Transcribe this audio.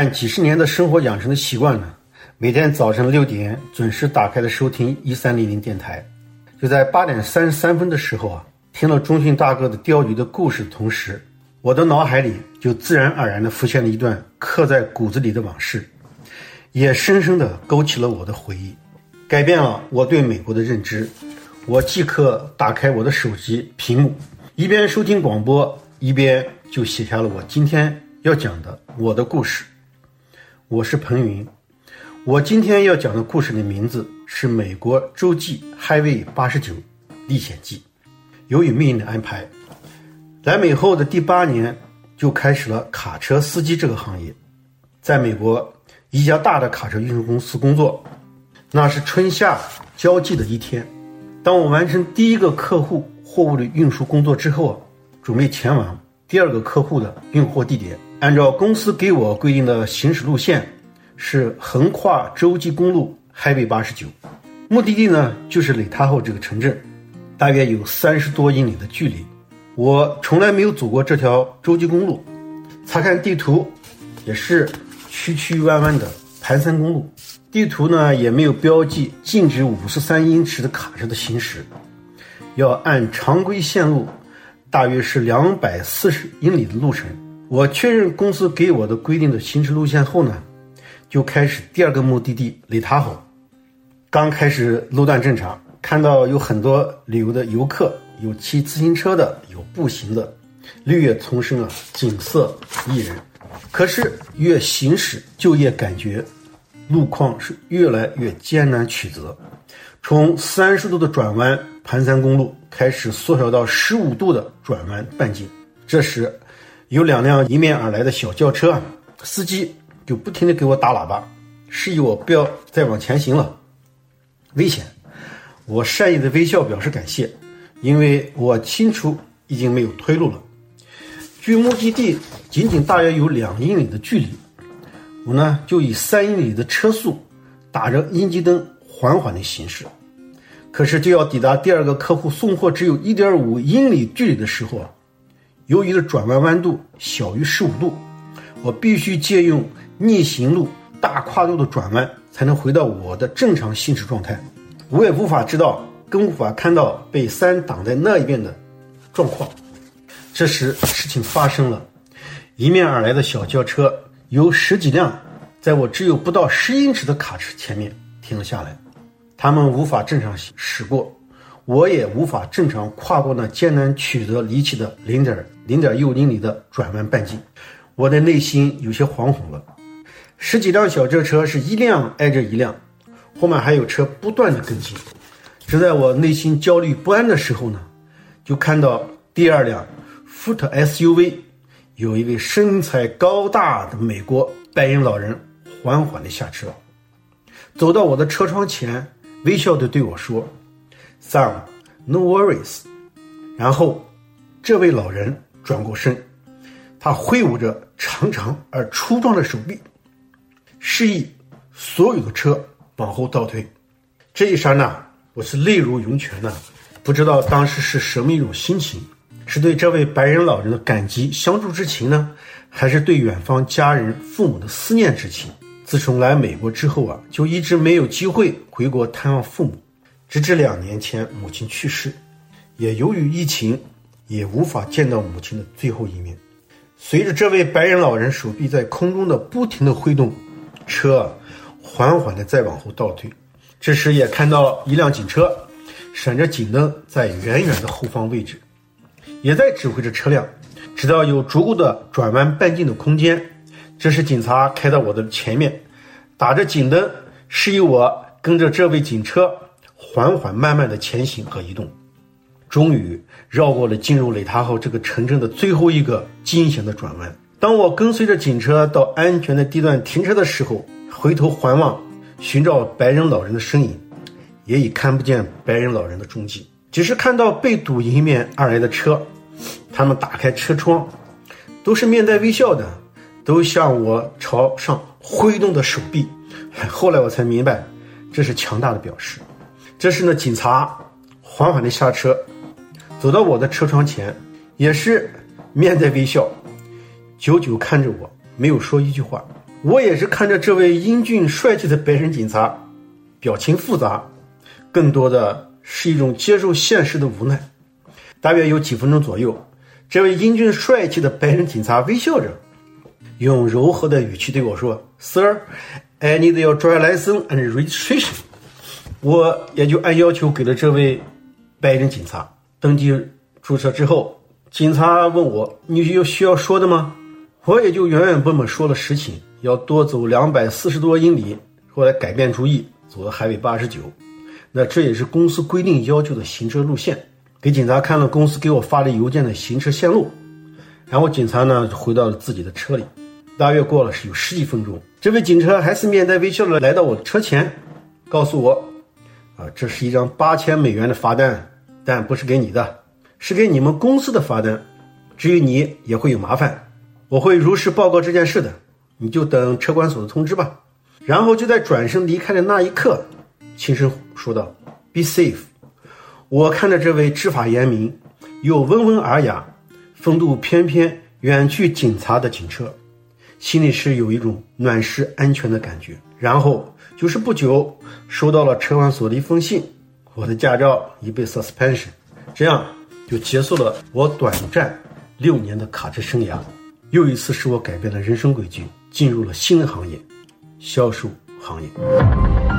按几十年的生活养成的习惯呢，每天早晨六点准时打开的收听一三零零电台。就在八点三十三分的时候啊，听了中信大哥的钓鱼的故事同时，我的脑海里就自然而然地浮现了一段刻在骨子里的往事，也深深地勾起了我的回忆，改变了我对美国的认知。我即刻打开我的手机屏幕，一边收听广播，一边就写下了我今天要讲的我的故事。我是彭云，我今天要讲的故事的名字是《美国洲际 Highway 八十九历险记》。由于命运的安排，来美后的第八年就开始了卡车司机这个行业，在美国一家大的卡车运输公司工作。那是春夏交际的一天。当我完成第一个客户货物的运输工作之后，准备前往第二个客户的运货地点。按照公司给我规定的行驶路线，是横跨洲际公路 Highway 八十九，目的地呢就是雷塔后这个城镇，大约有三十多英里的距离。我从来没有走过这条洲际公路，查看地图，也是曲曲弯弯的盘山公路。地图呢也没有标记禁止五十三英尺的卡车的行驶，要按常规线路，大约是两百四十英里的路程。我确认公司给我的规定的行驶路线后呢，就开始第二个目的地雷塔后。刚开始路段正常，看到有很多旅游的游客，有骑自行车的，有步行的，绿叶丛生啊，景色宜人。可是越行驶就越感觉。路况是越来越艰难曲折，从三十度的转弯盘山公路开始缩小到十五度的转弯半径。这时，有两辆迎面而来的小轿车，司机就不停地给我打喇叭，示意我不要再往前行了，危险。我善意的微笑表示感谢，因为我清楚已经没有退路了，距目的地仅仅大约有两英里的距离。我呢，就以三英里的车速，打着应急灯缓缓的行驶。可是就要抵达第二个客户送货只有一点五英里距离的时候啊，由于的转弯弯度小于十五度，我必须借用逆行路大跨度的转弯才能回到我的正常行驶状态。我也无法知道，更无法看到被三挡在那一边的状况。这时事情发生了，迎面而来的小轿车。有十几辆，在我只有不到十英尺的卡车前面停了下来，他们无法正常驶过，我也无法正常跨过那艰难曲折离奇的零点零点六英里的转弯半径，我的内心有些惶恐了。十几辆小轿车是一辆挨着一辆，后面还有车不断的跟进。就在我内心焦虑不安的时候呢，就看到第二辆福特 SUV。有一位身材高大的美国白人老人缓缓地下车，走到我的车窗前，微笑地对我说：“Son, no worries。”然后，这位老人转过身，他挥舞着长长而粗壮的手臂，示意所有的车往后倒退。这一刹那，我是泪如涌泉呐，不知道当时是什么一种心情。是对这位白人老人的感激相助之情呢，还是对远方家人父母的思念之情？自从来美国之后啊，就一直没有机会回国探望父母，直至两年前母亲去世，也由于疫情，也无法见到母亲的最后一面。随着这位白人老人手臂在空中的不停的挥动，车缓缓的再往后倒退。这时也看到一辆警车，闪着警灯在远远的后方位置。也在指挥着车辆，直到有足够的转弯半径的空间。这时，警察开到我的前面，打着警灯，示意我跟着这位警车缓缓慢慢的前行和移动。终于绕过了进入雷塔号这个城镇的最后一个惊险的转弯。当我跟随着警车到安全的地段停车的时候，回头环望，寻找白人老人的身影，也已看不见白人老人的踪迹。只是看到被堵迎面而来的车，他们打开车窗，都是面带微笑的，都向我朝上挥动的手臂。后来我才明白，这是强大的表示。这时呢，警察缓缓地下车，走到我的车窗前，也是面带微笑，久久看着我，没有说一句话。我也是看着这位英俊帅气的白人警察，表情复杂，更多的是一种接受现实的无奈。大约有几分钟左右，这位英俊帅气的白人警察微笑着，用柔和的语气对我说：“Sir, I need your driver license and registration。”我也就按要求给了这位白人警察登记注册之后，警察问我：“你有需要说的吗？”我也就原原本本说了实情。要多走两百四十多英里，后来改变主意，走了海尾八十九。那这也是公司规定要求的行车路线。给警察看了公司给我发的邮件的行车线路，然后警察呢回到了自己的车里。大约过了是有十几分钟，这位警察还是面带微笑的来到我的车前，告诉我：“啊，这是一张八千美元的罚单，但不是给你的，是给你们公司的罚单。至于你也会有麻烦，我会如实报告这件事的。”你就等车管所的通知吧。然后就在转身离开的那一刻，轻声说道：“Be safe。”我看着这位执法严明又温文尔雅、风度翩翩远去警察的警车，心里是有一种暖湿安全的感觉。然后就是不久收到了车管所的一封信，我的驾照已被 suspension，这样就结束了我短暂六年的卡车生涯。又一次使我改变了人生轨迹。进入了新的行业，销售行业。